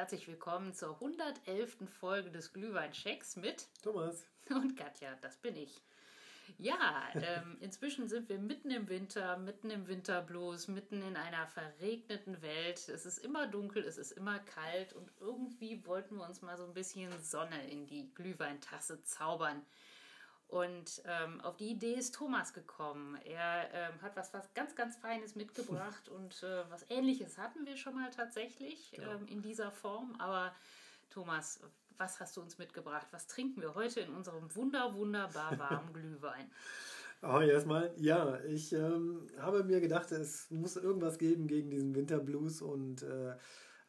Herzlich willkommen zur 111. Folge des Glühwein-Checks mit Thomas und Katja, das bin ich. Ja, ähm, inzwischen sind wir mitten im Winter, mitten im Winterblues, mitten in einer verregneten Welt. Es ist immer dunkel, es ist immer kalt und irgendwie wollten wir uns mal so ein bisschen Sonne in die Glühweintasse zaubern. Und ähm, auf die Idee ist Thomas gekommen. Er ähm, hat was, was ganz, ganz Feines mitgebracht und äh, was Ähnliches hatten wir schon mal tatsächlich genau. ähm, in dieser Form. Aber Thomas, was hast du uns mitgebracht? Was trinken wir heute in unserem wunder, wunderbar warmen Glühwein? Oh, erstmal, ja, ich ähm, habe mir gedacht, es muss irgendwas geben gegen diesen Winterblues und äh,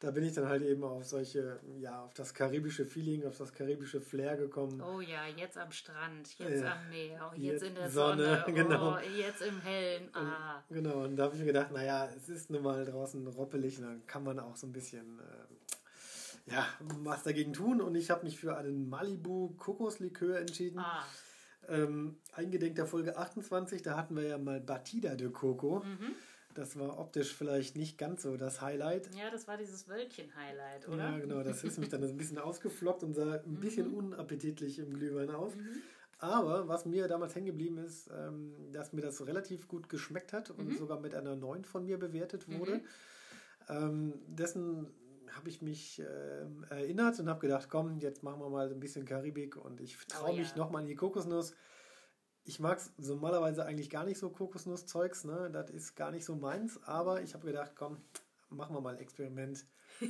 da bin ich dann halt eben auf solche, ja, auf das karibische Feeling, auf das karibische Flair gekommen. Oh ja, jetzt am Strand, jetzt ja, am Meer, jetzt, jetzt, in der Sonne, Sonne genau. oh, jetzt im Hellen. Ah. Und, genau, und da habe ich mir gedacht, naja, es ist nun mal draußen roppelig und dann kann man auch so ein bisschen, äh, ja, was dagegen tun. Und ich habe mich für einen Malibu Kokoslikör entschieden. Ah. Ähm, eingedenk der Folge 28, da hatten wir ja mal Batida de Coco. Mhm. Das war optisch vielleicht nicht ganz so das Highlight. Ja, das war dieses Wölkchen-Highlight, oder? Ja, genau. Das ist mich dann ein bisschen ausgeflockt und sah ein bisschen mhm. unappetitlich im Glühwein aus. Mhm. Aber was mir damals hängen geblieben ist, ähm, dass mir das relativ gut geschmeckt hat und mhm. sogar mit einer 9 von mir bewertet wurde. Mhm. Ähm, dessen habe ich mich äh, erinnert und habe gedacht, komm, jetzt machen wir mal ein bisschen Karibik und ich traue oh, mich ja. nochmal in die Kokosnuss ich mag es normalerweise eigentlich gar nicht so Kokosnusszeugs, ne? Das ist gar nicht so meins, aber ich habe gedacht, komm, machen wir mal ein Experiment.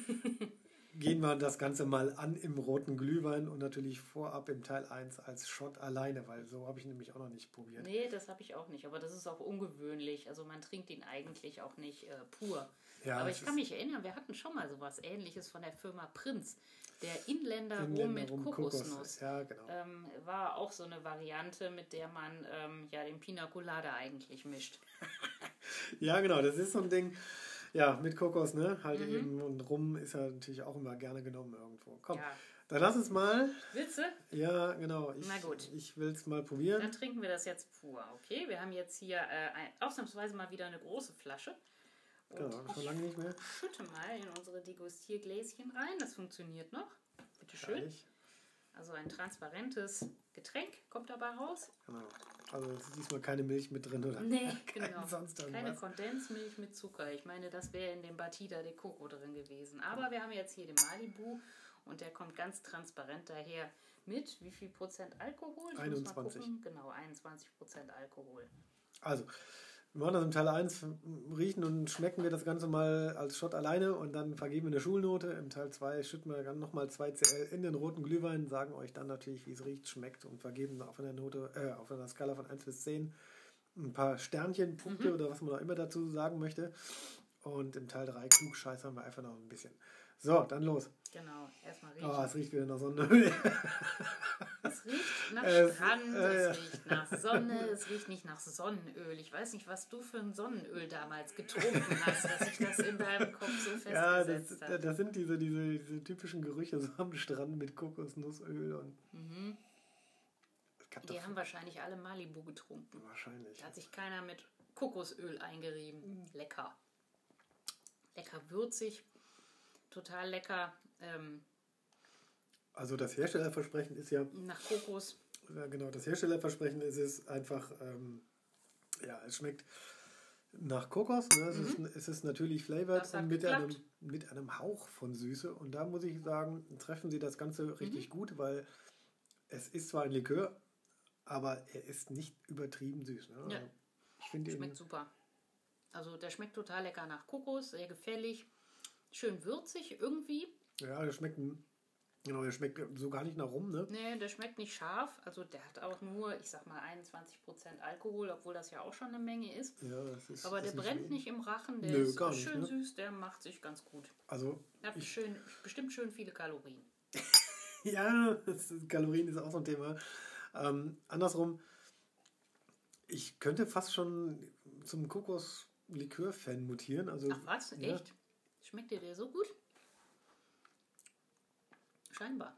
Gehen wir das Ganze mal an im roten Glühwein und natürlich vorab im Teil 1 als Shot alleine, weil so habe ich nämlich auch noch nicht probiert. Nee, das habe ich auch nicht, aber das ist auch ungewöhnlich. Also man trinkt ihn eigentlich auch nicht äh, pur. Ja, aber ich kann mich erinnern, wir hatten schon mal sowas ähnliches von der Firma Prinz. Der Inländer, Inländer Rum mit Rum Kokosnuss. Kokos. Ja, genau. Ähm, war auch so eine Variante, mit der man ähm, ja den Pina Colada eigentlich mischt. ja, genau, das ist so ein Ding. Ja, mit Kokos, ne? Halt mhm. eben. Und Rum ist ja natürlich auch immer gerne genommen irgendwo. Komm, ja. dann lass es mal. Willst du? Ja, genau. Ich, Na gut. Ich will es mal probieren. Dann trinken wir das jetzt pur, okay? Wir haben jetzt hier äh, ausnahmsweise mal wieder eine große Flasche. Genau, schon lange nicht mehr. Schütte mal in unsere Degustiergläschen rein. Das funktioniert noch. Bitte schön. Also ein transparentes Getränk kommt dabei raus. Genau. Also es ist diesmal keine Milch mit drin oder Nee, genau. Keine Kondensmilch mit Zucker. Ich meine, das wäre in dem Batida de Coco drin gewesen. Aber wir haben jetzt hier den Malibu und der kommt ganz transparent daher mit wie viel Prozent Alkohol? Ich 21. Genau, 21 Prozent Alkohol. Also, wir machen das im Teil 1, riechen und schmecken wir das Ganze mal als Shot alleine und dann vergeben wir eine Schulnote. Im Teil 2 schütten wir dann nochmal 2 CL in den roten Glühwein, sagen euch dann natürlich, wie es riecht, schmeckt und vergeben auf einer Note, äh, auf einer Skala von 1 bis 10 ein paar Sternchen, Punkte mhm. oder was man auch immer dazu sagen möchte. Und im Teil 3 klugscheißern wir einfach noch ein bisschen. So, dann los. Genau, erstmal riechen. Oh, es riecht wieder nach Sonnenöl. es riecht nach es, Strand, äh, es riecht nach Sonne, es riecht nicht nach Sonnenöl. Ich weiß nicht, was du für ein Sonnenöl damals getrunken hast, dass sich das in deinem Kopf so festgesetzt ja, das, hat. Das sind diese, diese, diese typischen Gerüche so am Strand mit Kokosnussöl und. Mhm. Die haben wahrscheinlich alle Malibu getrunken. Wahrscheinlich. Da hat sich keiner mit Kokosöl eingerieben. Mhm. Lecker. Lecker würzig, total lecker. Ähm, also das Herstellerversprechen ist ja. Nach Kokos. Ja, genau, das Herstellerversprechen ist es einfach, ähm, ja, es schmeckt nach Kokos. Ne? Es, mhm. ist, es ist natürlich flavored und mit einem, mit einem Hauch von Süße. Und da muss ich sagen, treffen sie das Ganze richtig mhm. gut, weil es ist zwar ein Likör, aber er ist nicht übertrieben süß. Ne? Ja. Also ich schmeckt super. Also der schmeckt total lecker nach Kokos, sehr gefällig, schön würzig irgendwie. Ja, der schmeckt Genau, der schmeckt so gar nicht nach rum, ne? Nee, der schmeckt nicht scharf. Also der hat auch nur, ich sag mal, 21% Alkohol, obwohl das ja auch schon eine Menge ist. Ja, das ist Aber der ist brennt nicht, nicht, im Rachen, der Nö, ist nicht, schön ne? süß, der macht sich ganz gut. Also. Hat ich, schön, bestimmt schön viele Kalorien. ja, das, Kalorien ist auch so ein Thema. Ähm, andersrum, ich könnte fast schon zum Kokos-Likör-Fan mutieren. Also, Ach was, ja. echt? Schmeckt dir der so gut? Scheinbar.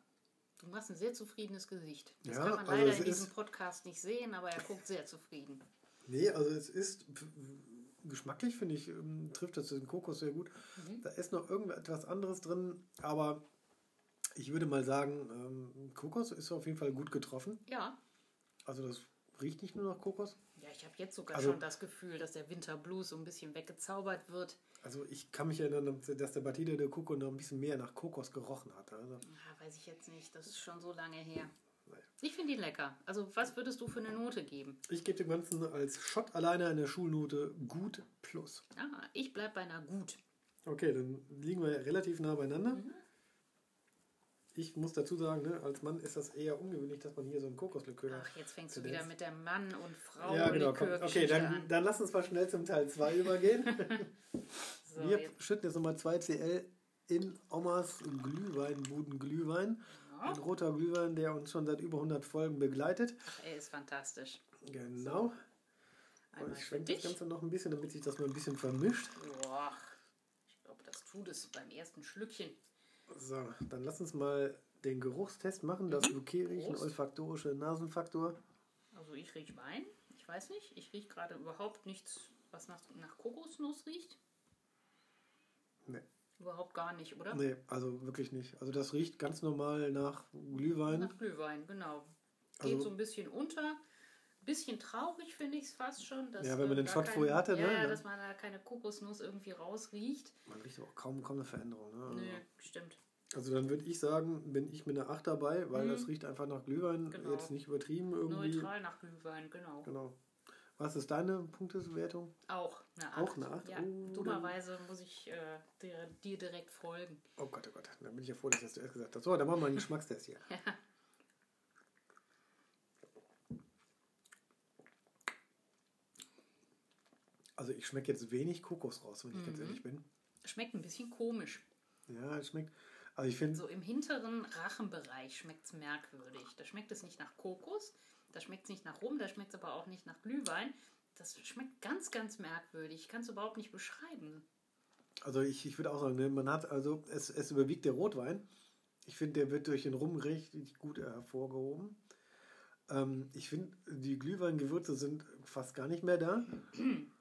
Du machst ein sehr zufriedenes Gesicht. Das ja, kann man also leider in diesem Podcast nicht sehen, aber er guckt sehr zufrieden. Nee, also es ist geschmacklich finde ich, ähm, trifft das den Kokos sehr gut. Mhm. Da ist noch irgendetwas anderes drin, aber ich würde mal sagen, ähm, Kokos ist auf jeden Fall gut getroffen. Ja. Also das riecht nicht nur nach Kokos. Ich habe jetzt sogar also, schon das Gefühl, dass der Winterblues so ein bisschen weggezaubert wird. Also ich kann mich erinnern, dass der Batide de Coco noch ein bisschen mehr nach Kokos gerochen hat. Also. Ja, weiß ich jetzt nicht. Das ist schon so lange her. Ich finde ihn lecker. Also was würdest du für eine Note geben? Ich gebe dem Ganzen als Shot alleine eine Schulnote gut plus. Ah, ich bleibe bei einer gut. Okay, dann liegen wir relativ nah beieinander. Mhm. Ich muss dazu sagen, ne, als Mann ist das eher ungewöhnlich, dass man hier so einen Kokoslikör hat. Ach, jetzt fängst du wieder mit der Mann- und Frau Ja, genau. Komm. Okay, dann, dann lass uns mal schnell zum Teil 2 übergehen. so, wir jetzt. schütten jetzt nochmal 2 CL in Omas Glühweinbuden Glühwein. Ein roter Glühwein, der uns schon seit über 100 Folgen begleitet. Ach, er ist fantastisch. Genau. So. ich schwenke das Ganze noch ein bisschen, damit sich das mal ein bisschen vermischt. Boah, ich glaube, das tut es beim ersten Schlückchen. So, dann lass uns mal den Geruchstest machen. Das. Bouquet riechen, olfaktorische Nasenfaktor. Also ich rieche Wein. Ich weiß nicht. Ich rieche gerade überhaupt nichts, was nach, nach Kokosnuss riecht. Nee. Überhaupt gar nicht, oder? Nee, also wirklich nicht. Also das riecht ganz normal nach Glühwein. Nach Glühwein, genau. Geht also, so ein bisschen unter. Bisschen traurig finde ich es fast schon. Dass, ja, wenn man den Shot vorher hatte, ja, ne? Ja, dass man da keine Kokosnuss irgendwie rausriecht. Man riecht auch kaum, kaum eine Veränderung. Ne? Nö, stimmt. Also dann würde ich sagen, bin ich mit einer 8 dabei, weil mhm. das riecht einfach nach Glühwein, genau. jetzt nicht übertrieben irgendwie. Neutral nach Glühwein, genau. Genau. Was ist deine Punktewertung? Auch eine 8. Auch eine 8? Ja, oh, dummerweise muss ich äh, dir, dir, direkt folgen. Oh Gott, oh Gott, dann bin ich ja froh, dass du das erst gesagt hast. So, dann machen wir einen Geschmackstest hier. ja. Also ich schmecke jetzt wenig Kokos raus, wenn ich mhm. ganz ehrlich bin. Schmeckt ein bisschen komisch. Ja, es schmeckt. Also ich finde. So im hinteren Rachenbereich schmeckt es merkwürdig. Da schmeckt es nicht nach Kokos, da schmeckt es nicht nach Rum, da schmeckt es aber auch nicht nach Glühwein. Das schmeckt ganz, ganz merkwürdig. Ich kann es überhaupt nicht beschreiben. Also ich, ich würde auch sagen, ne, man hat, also es, es überwiegt der Rotwein. Ich finde, der wird durch den Rum richtig gut hervorgehoben. Ähm, ich finde, die Glühweingewürze sind fast gar nicht mehr da.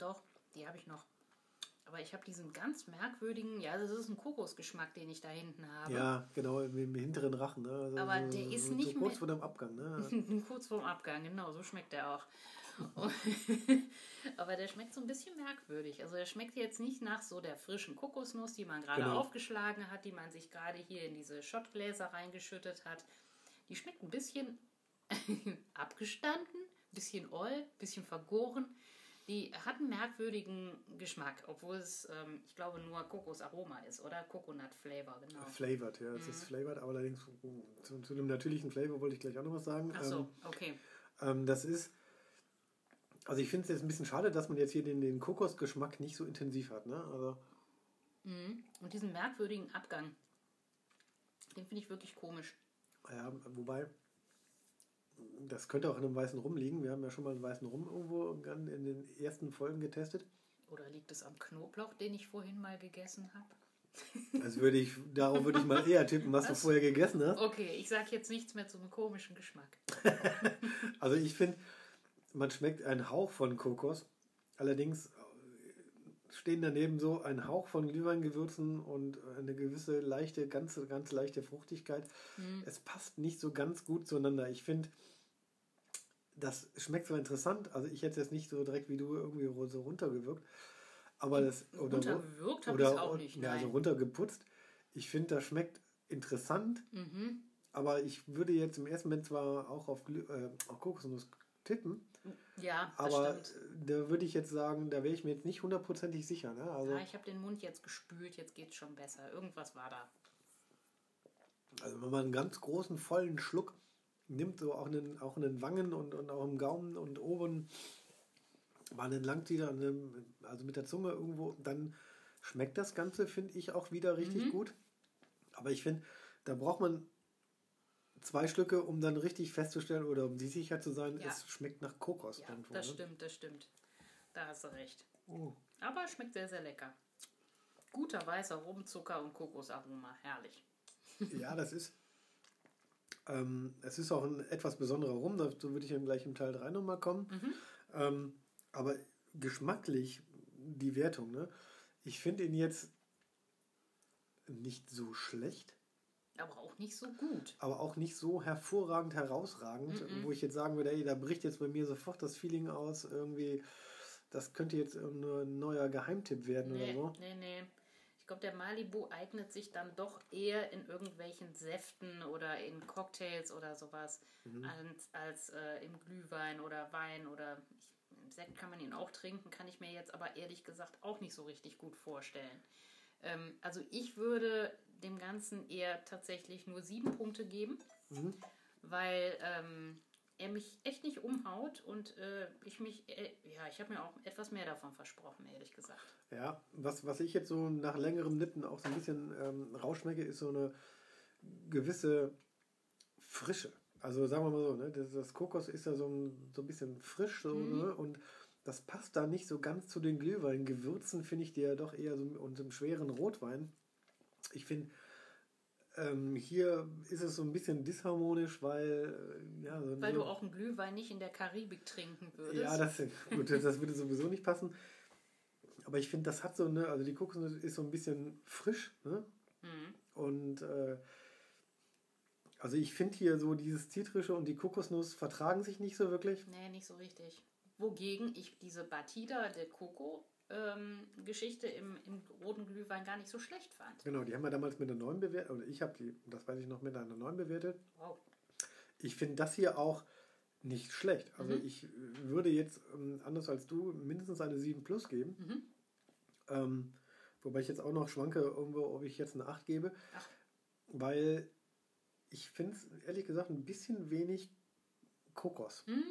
Doch, die habe ich noch. Aber ich habe diesen ganz merkwürdigen, ja, das ist ein Kokosgeschmack, den ich da hinten habe. Ja, genau, im, hinteren Rachen. Ne? Also Aber so, der ist so, nicht kurz vor dem Abgang. Ne? kurz vor dem Abgang, genau, so schmeckt der auch. Aber der schmeckt so ein bisschen merkwürdig. Also der schmeckt jetzt nicht nach so der frischen Kokosnuss, die man gerade genau. aufgeschlagen hat, die man sich gerade hier in diese Schottgläser reingeschüttet hat. Die schmeckt ein bisschen abgestanden, ein bisschen oll, ein bisschen vergoren. Die hat einen merkwürdigen Geschmack, obwohl es, ähm, ich glaube, nur Kokosaroma ist, oder? Coconut Flavor, genau. Flavored, ja, es mhm. ist flavored, aber allerdings zu, zu, dem natürlichen Flavor wollte ich gleich auch noch was sagen. Ach so, ähm, okay. Ähm, das ist, also ich finde es jetzt ein bisschen schade, dass man jetzt hier den, den Kokosgeschmack nicht so intensiv hat, ne? Also, mhm. Und diesen merkwürdigen Abgang, den finde ich wirklich komisch. Ja, wobei, das könnte auch in einem weißen Rum liegen. Wir haben ja schon mal einen weißen Rum irgendwo in den ersten Folgen getestet. Oder liegt es am Knoblauch, den ich vorhin mal gegessen habe? Also würde ich, darauf würde ich mal eher tippen, was, was? du vorher gegessen hast. Okay, ich sage jetzt nichts mehr zum komischen Geschmack. also ich finde, man schmeckt einen Hauch von Kokos. Allerdings stehen daneben so ein Hauch von Glühweingewürzen und eine gewisse leichte, ganz, ganz leichte Fruchtigkeit. Mhm. Es passt nicht so ganz gut zueinander. Ich finde, das schmeckt zwar interessant, also ich hätte es nicht so direkt wie du irgendwie so runtergewirkt, aber das oder runtergewirkt habe ich auch nicht. Ja, also runtergeputzt. Ich finde, das schmeckt interessant, mhm. aber ich würde jetzt im ersten Moment zwar auch auf, äh, auf Kokosnuss tippen, ja, aber da würde ich jetzt sagen, da wäre ich mir jetzt nicht hundertprozentig sicher. Ne? Also, ja, ich habe den Mund jetzt gespült, jetzt geht es schon besser. Irgendwas war da. Also wenn man einen ganz großen, vollen Schluck nimmt so auch in den, auch in den Wangen und, und auch im Gaumen und oben mal entlang zieht, also mit der Zunge irgendwo, dann schmeckt das Ganze, finde ich, auch wieder richtig mhm. gut. Aber ich finde, da braucht man zwei Stücke, um dann richtig festzustellen oder um die sicher zu sein, ja. es schmeckt nach Kokos. Ja, irgendwo, das ne? stimmt, das stimmt. Da hast du recht. Oh. Aber schmeckt sehr, sehr lecker. Guter weißer Rumzucker und Kokosaroma, herrlich. Ja, das ist ähm, es ist auch ein etwas besonderer Rum, dazu würde ich dann gleich im Teil 3 nochmal kommen. Mhm. Ähm, aber geschmacklich die Wertung, ne? Ich finde ihn jetzt nicht so schlecht. Aber auch nicht so gut. Aber auch nicht so hervorragend, herausragend, -mm. wo ich jetzt sagen würde, ey, da bricht jetzt bei mir sofort das Feeling aus, irgendwie, das könnte jetzt ein neuer Geheimtipp werden nee, oder so. Nee, nee. Ich glaube, der Malibu eignet sich dann doch eher in irgendwelchen Säften oder in Cocktails oder sowas, mhm. als, als äh, im Glühwein oder Wein oder ich, im Sekt kann man ihn auch trinken, kann ich mir jetzt aber ehrlich gesagt auch nicht so richtig gut vorstellen. Ähm, also ich würde dem Ganzen eher tatsächlich nur sieben Punkte geben, mhm. weil ähm, er mich echt nicht umhaut und äh, ich mich, äh, ja, ich habe mir auch etwas mehr davon versprochen, ehrlich gesagt. Ja, was, was ich jetzt so nach längerem Nippen auch so ein bisschen ähm, rausschmecke, ist so eine gewisse Frische. Also sagen wir mal so, ne, das, das Kokos ist ja so ein, so ein bisschen frisch so, mhm. ne, und das passt da nicht so ganz zu den Glühwein. Gewürzen finde ich die ja doch eher so und im schweren Rotwein. Ich finde, ähm, hier ist es so ein bisschen disharmonisch, weil äh, ja, so weil du auch einen Glühwein nicht in der Karibik trinken würdest. Ja, das, gut, das würde sowieso nicht passen. Aber ich finde, das hat so eine, also die Kokosnuss ist so ein bisschen frisch, ne? Mhm. Und äh, also ich finde hier so dieses Zitrische und die Kokosnuss vertragen sich nicht so wirklich. Nee, nicht so richtig. Wogegen ich diese Batida de Coco Geschichte im, im roten Glühwein gar nicht so schlecht fand. Genau, die haben wir damals mit einer neuen bewertet, oder ich habe die, das weiß ich noch, mit einer neuen bewertet. Wow. Ich finde das hier auch nicht schlecht. Also mhm. ich würde jetzt, ähm, anders als du, mindestens eine 7 Plus geben. Mhm. Ähm, wobei ich jetzt auch noch schwanke, irgendwo, ob ich jetzt eine 8 gebe. Ach. Weil ich finde es ehrlich gesagt ein bisschen wenig Kokos. Mhm.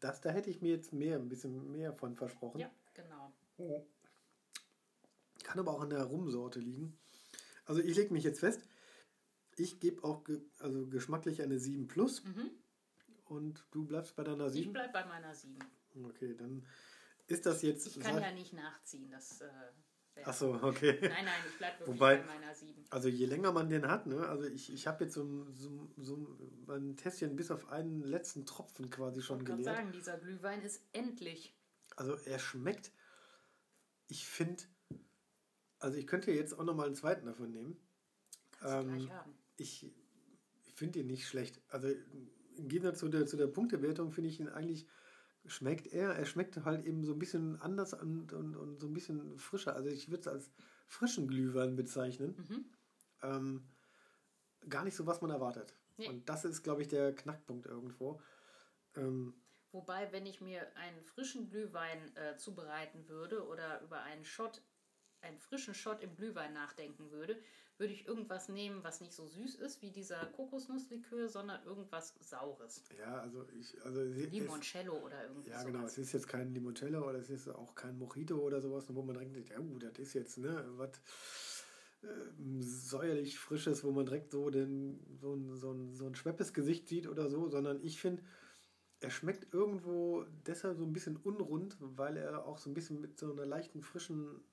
Das, da hätte ich mir jetzt mehr, ein bisschen mehr von versprochen. Ja. Kann aber auch an der Rumsorte liegen. Also ich lege mich jetzt fest, ich gebe auch ge also geschmacklich eine 7 plus. Mhm. Und du bleibst bei deiner 7? Ich bleibe bei meiner 7. Okay, dann ist das jetzt. Ich kann ja nicht nachziehen. Das, äh, Ach so, okay. Nein, nein, ich bleibe wirklich Wobei, bei meiner 7. Also je länger man den hat, ne, also ich, ich habe jetzt so, so, so ein Tässchen bis auf einen letzten Tropfen quasi schon geleert. Ich kann sagen, dieser Glühwein ist endlich. Also er schmeckt ich finde, also ich könnte jetzt auch nochmal einen zweiten davon nehmen. Kannst ähm, gleich haben. Ich, ich finde ihn nicht schlecht. Also im Gegensatz zu der, zu der Punktewertung finde ich ihn eigentlich, schmeckt er, er schmeckt halt eben so ein bisschen anders und, und, und so ein bisschen frischer. Also ich würde es als frischen Glühwein bezeichnen. Mhm. Ähm, gar nicht so, was man erwartet. Nee. Und das ist, glaube ich, der Knackpunkt irgendwo. Ähm, Wobei, wenn ich mir einen frischen Glühwein äh, zubereiten würde oder über einen Shot, einen frischen Shot im Glühwein nachdenken würde, würde ich irgendwas nehmen, was nicht so süß ist wie dieser Kokosnusslikör, sondern irgendwas Saures. Ja, also ich. Also Limoncello es, oder irgendwas. Ja, genau. Es ist jetzt kein Limoncello oder es ist auch kein Mojito oder sowas, wo man direkt denkt, ja, uh, das ist jetzt, ne, was äh, säuerlich frisches, wo man direkt so, den, so, ein, so, ein, so ein schweppes Gesicht sieht oder so, sondern ich finde, er schmeckt irgendwo deshalb so ein bisschen unrund, weil er auch so ein bisschen mit so einer leichten frischen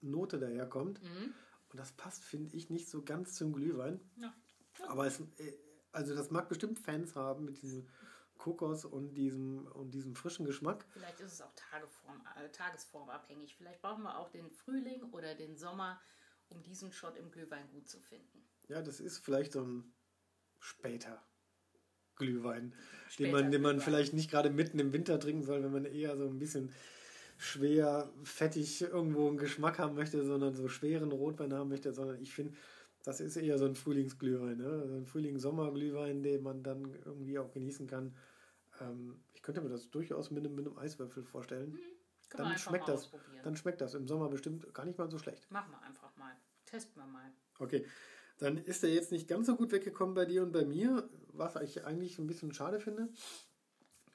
Note daherkommt. Mhm. Und das passt, finde ich, nicht so ganz zum Glühwein. Ja. Ja. Aber es, äh, also das mag bestimmt Fans haben mit diesem Kokos und diesem, und diesem frischen Geschmack. Vielleicht ist es auch Tageform, äh, tagesformabhängig. Vielleicht brauchen wir auch den Frühling oder den Sommer, um diesen Shot im Glühwein gut zu finden. Ja, das ist vielleicht so ein später Glühwein, den man, den man vielleicht nicht gerade mitten im Winter trinken soll, wenn man eher so ein bisschen schwer, fettig irgendwo einen Geschmack haben möchte, sondern so schweren Rotwein haben möchte, sondern ich finde, das ist eher so ein Frühlingsglühwein, ne? so ein Frühlings-Sommerglühwein, den man dann irgendwie auch genießen kann. Ähm, ich könnte mir das durchaus mit einem, mit einem Eiswürfel vorstellen. Mhm. Dann schmeckt das. Dann schmeckt das im Sommer bestimmt gar nicht mal so schlecht. Machen wir einfach mal. Testen wir mal. Okay. Dann ist er jetzt nicht ganz so gut weggekommen bei dir und bei mir, was ich eigentlich ein bisschen schade finde.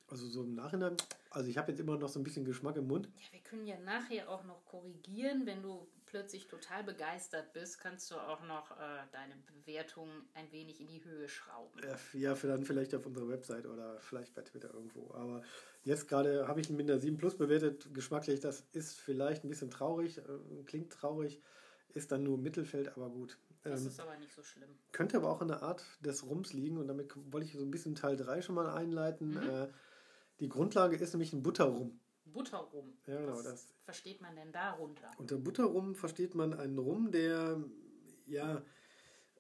Also so im Nachhinein, also ich habe jetzt immer noch so ein bisschen Geschmack im Mund. Ja, wir können ja nachher auch noch korrigieren. Wenn du plötzlich total begeistert bist, kannst du auch noch äh, deine Bewertung ein wenig in die Höhe schrauben. Ja, dann vielleicht auf unserer Website oder vielleicht bei Twitter irgendwo. Aber jetzt gerade habe ich ihn mit einer 7 Plus bewertet. Geschmacklich, das ist vielleicht ein bisschen traurig, äh, klingt traurig, ist dann nur Mittelfeld, aber gut. Das ähm, ist aber nicht so schlimm. Könnte aber auch in der Art des Rums liegen und damit wollte ich so ein bisschen Teil 3 schon mal einleiten. Mhm. Äh, die Grundlage ist nämlich ein Butterrum. Butterrum. Ja, genau. Was Das, versteht man denn darunter? unter Butterrum versteht man einen Rum, der, ja,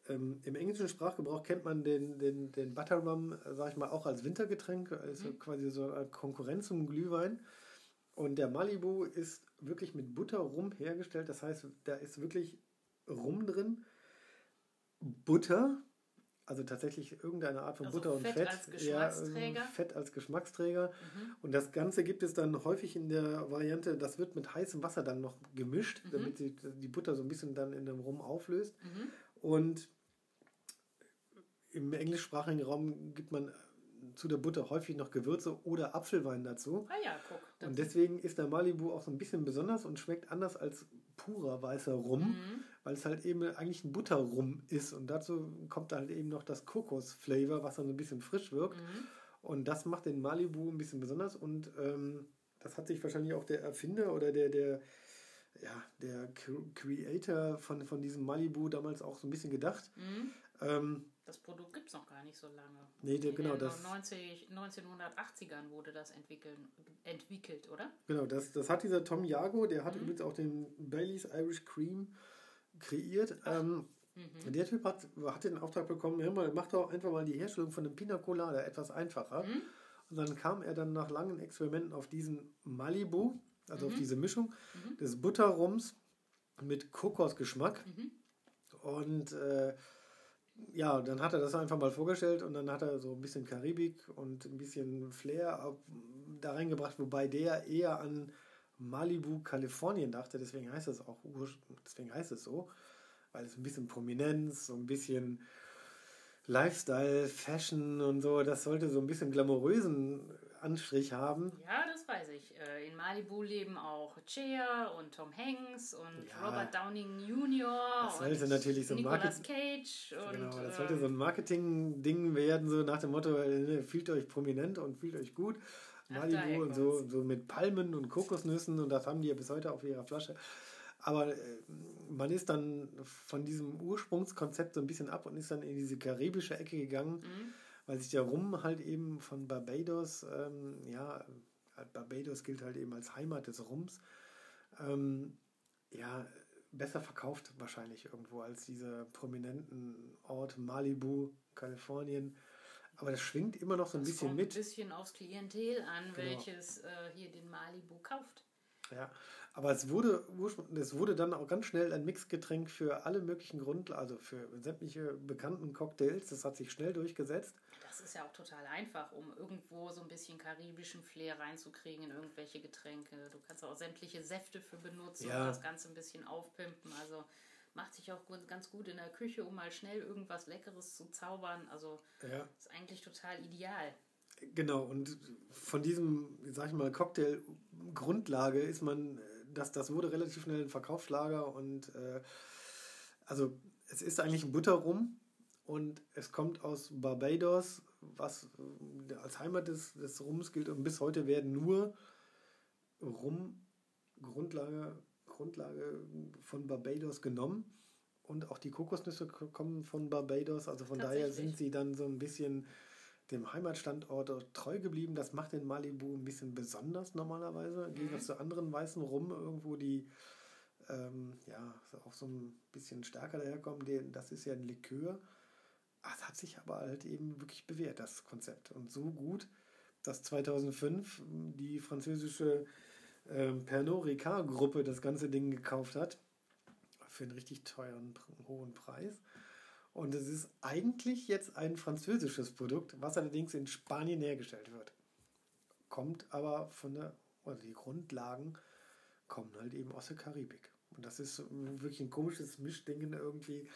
ähm, im englischen Sprachgebrauch kennt man den, den, den Butterrum, sag ich mal, auch als Wintergetränk, also quasi so eine Konkurrenz zum Glühwein. Und der Malibu ist wirklich mit Butterrum hergestellt, das heißt, da ist wirklich Rum drin, Butter, also tatsächlich irgendeine Art von Also Butter und Fett Fett. als Ja, Geschmacksträger. ähm, Fett als Geschmacksträger. Mhm. Und das Ganze gibt es dann häufig in der Variante, das wird mit heißem Wasser dann noch gemischt, damit die, die Butter so ein bisschen dann in dem Rum auflöst. Mhm. Und im englischsprachigen Raum gibt man zu der Butter häufig noch Gewürze oder Apfelwein dazu. Ah ja, guck. Und deswegen ist der Malibu auch so ein bisschen besonders und schmeckt anders als purer weißer Rum, Mhm. weil es halt eben eigentlich ein Butterrum ist. Und dazu kommt halt eben noch das Kokos-Flavor, was dann so ein bisschen frisch wirkt. Mhm. Und das macht den Malibu ein bisschen besonders. Und ähm, das hat sich wahrscheinlich auch der Erfinder oder der, der, ja, der Cre- Creator von, von diesem Malibu damals auch so ein bisschen gedacht. Mhm. Ähm, Das Produkt gibt es noch gar nicht so lange. Nee, In genau, das- 90, 1980ern wurde das entwickeln, entwickelt, oder? Genau, das, das hat dieser Tom Jago, der hat Mhm. übrigens auch den Baileys Irish Cream kreiert. Ähm, Mhm. Der Typ hat, hat den Auftrag bekommen, hör mal, mach doch einfach mal die Herstellung von einem Pina Colada etwas einfacher. Mhm. Und dann kam er dann nach langen Experimenten auf diesen Malibu, also auf Mhm. diese Mischung Mhm. des Butterrums mit Kokosgeschmack. Mhm. Und äh, ja, dann hat er das einfach mal vorgestellt und dann hat er so ein bisschen Karibik und ein bisschen Flair da reingebracht, wobei der eher an Malibu, Kalifornien dachte, deswegen heißt es auch, deswegen heißt es so, weil es ein bisschen Prominenz, so ein bisschen Lifestyle, Fashion und so, das sollte so ein bisschen glamourösen Anstrich haben. Ja, das weiß ich. Äh, In Malibu leben auch Cher und Tom Hanks und Ja. Robert Downing Jr. Das sollte und natürlich so ein Nicolas Cage. Und, Genau, das sollte so ein Marketing-Ding werden, so nach dem Motto, äh, fühlt euch prominent und fühlt euch gut. Ach, Malibu und so, so mit Palmen und Kokosnüssen und das haben die ja bis heute auf ihrer Flasche. Aber äh, man ist dann von diesem Ursprungskonzept so ein bisschen ab und ist dann in diese karibische Ecke gegangen, Mhm. Weil sich der Rum halt eben von Barbados, ähm, ja, äh, Barbados gilt halt eben als Heimat des Rums, ähm, ja, besser verkauft wahrscheinlich irgendwo als dieser prominenten Ort Malibu, Kalifornien. Aber das schwingt immer noch so ein Das bisschen kommt mit. ein bisschen aufs Klientel an, Genau. welches äh, hier den Malibu kauft. Ja, aber es wurde, es wurde dann auch ganz schnell ein Mixgetränk für alle möglichen Grund, also für sämtliche bekannten Cocktails. Das hat sich schnell durchgesetzt. Das ist ja auch total einfach, um irgendwo so ein bisschen karibischen Flair reinzukriegen in irgendwelche Getränke. Du kannst auch sämtliche Säfte für benutzen Ja. und das Ganze ein bisschen aufpimpen. Also macht sich auch ganz gut in der Küche, um mal schnell irgendwas Leckeres zu zaubern. Also Ja, ist eigentlich total ideal. genau. Und von diesem, sag ich mal, Cocktail-Grundlage ist man, das, das wurde relativ schnell ein Verkaufsschlager und äh, also es ist eigentlich ein Butterrum und es kommt aus Barbados, was äh, als Heimat des, des Rums gilt und bis heute werden nur Rum Grundlage, Grundlage von Barbados genommen und auch die Kokosnüsse kommen von Barbados, also von daher sind sie dann so ein bisschen dem Heimatstandort treu geblieben. Das macht den Malibu ein bisschen besonders normalerweise, im Gegensatz zu anderen weißen Rum irgendwo, die ähm, ja auch so ein bisschen stärker daherkommen. Das ist ja ein Likör. Ah, Es hat sich aber halt eben wirklich bewährt, das Konzept. Und so gut, dass 2005 die französische ähm, Pernod Ricard-Gruppe das ganze Ding gekauft hat. Für einen richtig teuren, hohen Preis. Und es ist eigentlich jetzt ein französisches Produkt, was allerdings in Spanien hergestellt wird. Kommt aber von der, also die Grundlagen kommen halt eben aus der Karibik. Und das ist ähm, wirklich ein komisches Mischding irgendwie.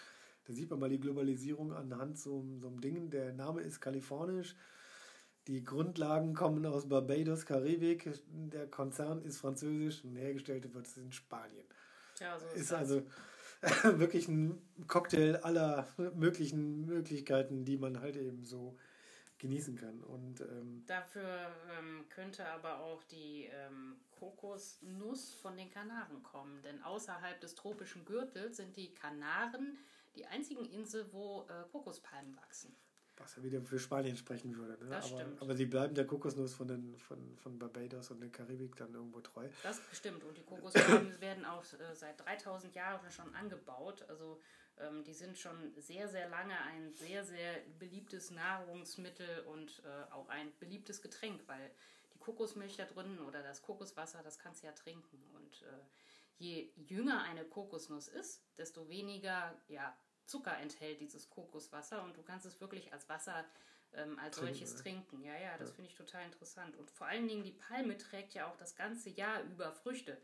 Da sieht man mal die Globalisierung anhand so, so einem Ding. Der Name ist kalifornisch. Die Grundlagen kommen aus Barbados, Karibik. Der Konzern ist französisch und hergestellt wird es in Spanien. Tja, so ist, Ist also wirklich ein Cocktail aller möglichen Möglichkeiten, die man halt eben so genießen kann. Und ähm, Dafür ähm, könnte aber auch die ähm, Kokosnuss von den Kanaren kommen. Denn außerhalb des tropischen Gürtels sind die Kanaren die einzigen Inseln, wo äh, Kokospalmen wachsen. Was ja wieder für Spanien sprechen würde. Ne? Das aber, stimmt. aber sie bleiben der Kokosnuss von, den, von, von Barbados und der Karibik dann irgendwo treu. Das stimmt. Und die Kokospalmen werden auch äh, seit 3000 Jahren schon angebaut. Also ähm, die sind schon sehr, sehr lange ein sehr, sehr beliebtes Nahrungsmittel und äh, auch ein beliebtes Getränk, weil die Kokosmilch da drin oder das Kokoswasser, das kannst du ja trinken. Und äh, je jünger eine Kokosnuss ist, desto weniger ja, Zucker enthält dieses Kokoswasser und du kannst es wirklich als Wasser ähm, als Trinken, solches ne? trinken. Ja, ja, das Ja. finde ich total interessant. Und vor allen Dingen die Palme trägt ja auch das ganze Jahr über Früchte,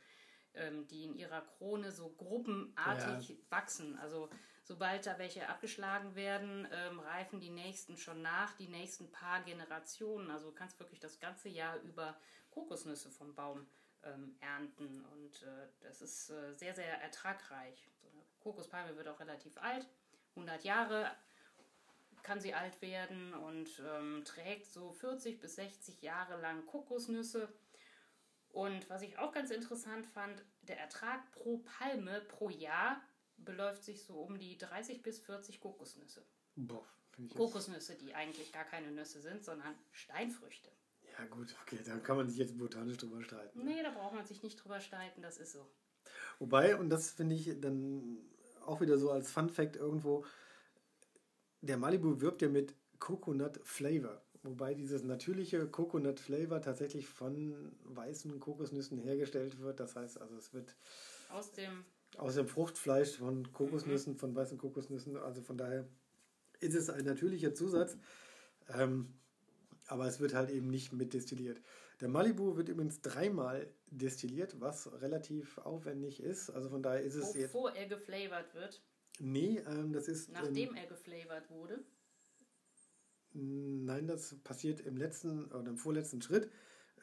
ähm, die in ihrer Krone so gruppenartig wachsen. Also sobald da welche abgeschlagen werden, ähm, reifen die nächsten schon nach, die nächsten paar Generationen. Also du kannst wirklich das ganze Jahr über Kokosnüsse vom Baum ähm, ernten und äh, das ist äh, sehr, sehr ertragreich. So eine Kokospalme wird auch relativ alt, 100 Jahre kann sie alt werden und ähm, trägt so 40 bis 60 Jahre lang Kokosnüsse. Und was ich auch ganz interessant fand, der Ertrag pro Palme pro Jahr beläuft sich so um die 30 bis 40 Kokosnüsse. Boah, Kokosnüsse, die eigentlich gar keine Nüsse sind, sondern Steinfrüchte. Ja, gut, okay, da kann man sich jetzt botanisch drüber streiten. ne? Nee, da braucht man sich nicht drüber streiten, das ist so. Wobei, und das finde ich dann auch wieder so als Fun Fact irgendwo, der Malibu wirbt ja mit Coconut Flavor. Wobei dieses natürliche Coconut Flavor tatsächlich von weißen Kokosnüssen hergestellt wird. Das heißt also, es wird Aus dem, aus dem Fruchtfleisch von Kokosnüssen, von weißen Kokosnüssen. Also von daher ist es ein natürlicher Zusatz. Ähm, aber es wird halt eben nicht mit destilliert. Der Malibu wird übrigens dreimal destilliert, was relativ aufwendig ist. Also von daher ist es jetzt. bevor er geflavored wird, Nee, ähm, das ist. nachdem ähm, er geflavored wurde. Nein, das passiert im letzten oder im vorletzten Schritt.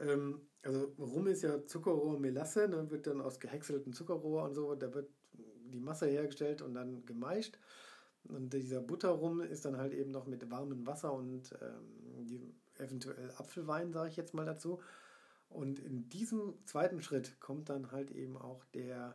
Ähm, also Rum ist ja Zuckerrohr, Melasse, ne, wird dann aus gehäckseltem Zuckerrohr und so, da wird die Masse hergestellt und dann gemeischt. Und dieser Butterrum ist dann halt eben noch mit warmem Wasser und ähm, eventuell Apfelwein, sage ich jetzt mal dazu. Und in diesem zweiten Schritt kommt dann halt eben auch der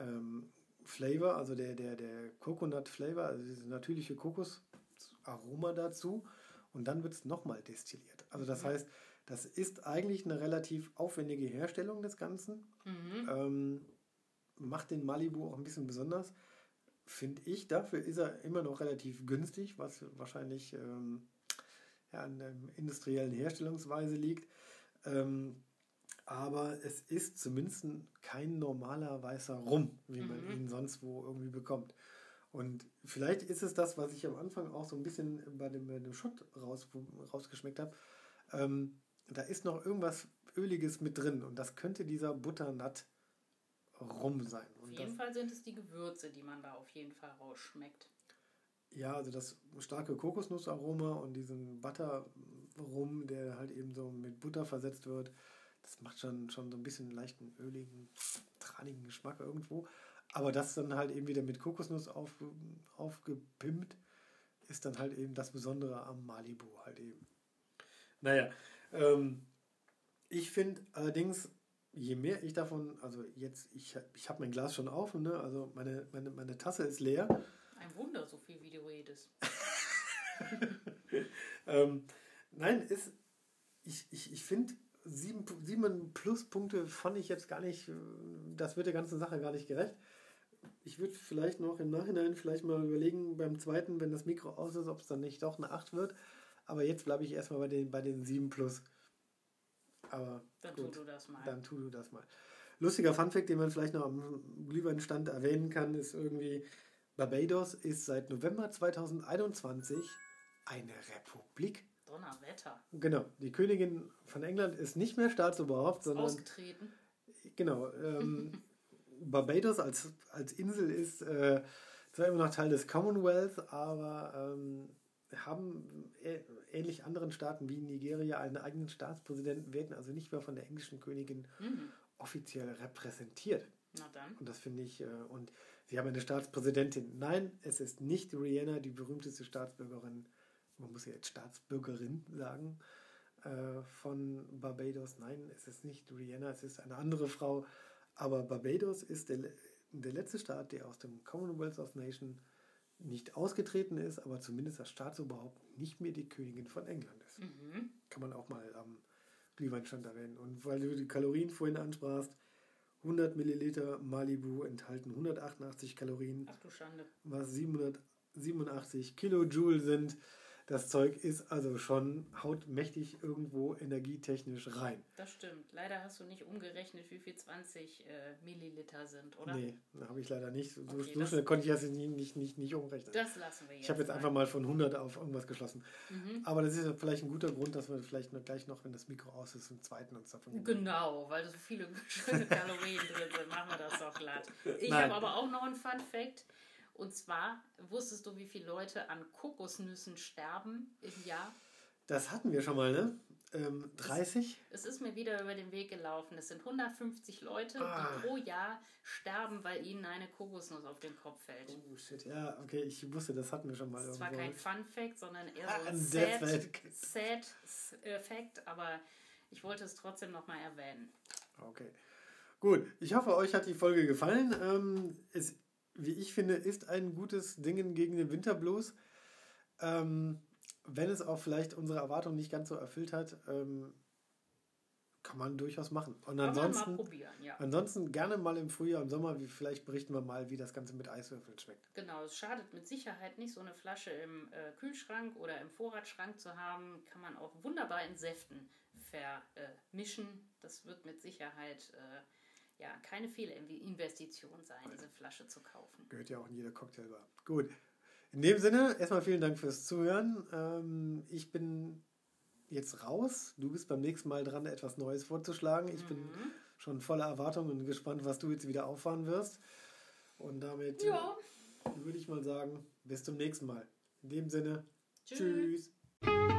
ähm, Flavor, also der, der, der Coconut Flavor, also dieses natürliche Kokosaroma dazu. Und dann wird es nochmal destilliert. Also das heißt, das ist eigentlich eine relativ aufwendige Herstellung des Ganzen. Mhm. Ähm, macht den Malibu auch ein bisschen besonders. Finde ich, dafür ist er immer noch relativ günstig, was wahrscheinlich ähm, ja, an der industriellen Herstellungsweise liegt. Ähm, aber es ist zumindest kein normaler weißer Rum, wie man Mhm. ihn sonst wo irgendwie bekommt. Und vielleicht ist es das, was ich am Anfang auch so ein bisschen bei dem, bei dem Shot raus, rausgeschmeckt habe. Ähm, da ist noch irgendwas Öliges mit drin und das könnte dieser Butternut Rum sein. Auf jeden Fall sind es die Gewürze, die man da auf jeden Fall rausschmeckt. Ja, also das starke Kokosnussaroma und diesen Butter-Rum, der halt eben so mit Butter versetzt wird, das macht schon, schon so ein bisschen einen leichten, öligen, tranigen Geschmack irgendwo. Aber das dann halt eben wieder mit Kokosnuss auf, aufgepimpt, ist dann halt eben das Besondere am Malibu halt eben. Naja, ähm, ich finde allerdings, je mehr ich davon, also jetzt, ich, ich habe mein Glas schon auf, ne? also meine, meine, meine Tasse ist leer. Ein Wunder, so du redest. ähm, nein, ist, ich, ich, ich finde, sieben, sieben Pluspunkte fand ich jetzt gar nicht, das wird der ganzen Sache gar nicht gerecht. Ich würde vielleicht noch im Nachhinein vielleicht mal überlegen, beim zweiten, wenn das Mikro aus ist, ob es dann nicht doch eine 8 wird. Aber jetzt bleibe ich erstmal bei den, bei den 7 Plus. Aber Dann gut, tu du das mal. dann tu du das mal. Lustiger Funfact, den man vielleicht noch am Glühweinstand erwähnen kann, ist irgendwie, Barbados ist seit November 2021 eine Republik. Donnerwetter. Genau, die Königin von England ist nicht mehr Staatsoberhaupt, sondern Ausgetreten. genau, ähm, Barbados als, als Insel ist äh, zwar immer noch Teil des Commonwealth, aber ähm, haben ä- ähnlich anderen Staaten wie Nigeria einen eigenen Staatspräsidenten, werden also nicht mehr von der englischen Königin Mhm. offiziell repräsentiert. Na dann. Und das finde ich, äh, und sie haben eine Staatspräsidentin. Nein, es ist nicht Rihanna, die berühmteste Staatsbürgerin, man muss ja jetzt Staatsbürgerin sagen, äh, von Barbados. Nein, es ist nicht Rihanna, es ist eine andere Frau. Aber Barbados ist der, der letzte Staat, der aus dem Commonwealth of Nations nicht ausgetreten ist, aber zumindest das Staatsoberhaupt nicht mehr die Königin von England ist. Mhm. Kann man auch mal am Glühweinstand erwähnen. Und weil du die Kalorien vorhin ansprachst, 100 Milliliter Malibu enthalten 188 Kalorien, Ach du Schande. was 787 Kilojoule sind. Das Zeug ist also schon hautmächtig irgendwo energietechnisch rein. Das stimmt. Leider hast du nicht umgerechnet, wie viel 20 äh, Milliliter sind, oder? Nee, habe ich leider nicht. So, Okay, so schnell konnte ich das nicht, nicht, nicht, nicht umrechnen. Das lassen wir jetzt. Ich habe jetzt einfach mal von 100 auf irgendwas geschlossen. Mhm. Aber das ist ja vielleicht ein guter Grund, dass wir vielleicht noch gleich noch, wenn das Mikro aus ist, im zweiten uns davon Genau, weil so viele schöne Kalorien drin sind, machen wir das doch glatt. Ich habe aber auch noch einen Fun Fact. Und zwar, wusstest du, wie viele Leute an Kokosnüssen sterben im Jahr? Das hatten wir schon mal, ne? Ähm, 30? Es ist mir wieder über den Weg gelaufen. Es sind 150 Leute, Ah. die pro Jahr sterben, weil ihnen eine Kokosnuss auf den Kopf fällt. Oh shit, ja, okay, ich wusste, das hatten wir schon mal Das irgendwo. kein Fun Fact, sondern eher Ah, so ein sad, sad äh, Fact, aber ich wollte es trotzdem nochmal erwähnen. Okay. Gut, ich hoffe, euch hat die Folge gefallen. Ähm, es, wie ich finde, ist ein gutes Dingen gegen den Winterblues. Ähm, wenn es auch vielleicht unsere Erwartungen nicht ganz so erfüllt hat, ähm, kann man durchaus machen. Und Kann man mal ansonsten, probieren, ja. ansonsten gerne mal im Frühjahr, im Sommer, wie, vielleicht berichten wir mal, wie das Ganze mit Eiswürfeln schmeckt. Genau, es schadet mit Sicherheit nicht, so eine Flasche im äh, Kühlschrank oder im Vorratsschrank zu haben. Kann man auch wunderbar in Säften vermischen. das wird mit Sicherheit äh, ja, keine Fehlinvestition sein, diese Flasche zu kaufen. Gehört ja auch in jeder Cocktailbar. Gut. In dem Sinne, erstmal vielen Dank fürs Zuhören. Ähm, ich bin jetzt raus. Du bist beim nächsten Mal dran, etwas Neues vorzuschlagen. Ich bin Mhm. schon voller Erwartung und gespannt, was du jetzt wieder auffahren wirst. Und damit Ja. äh, würde ich mal sagen, bis zum nächsten Mal. In dem Sinne, Tschüss. tschüss.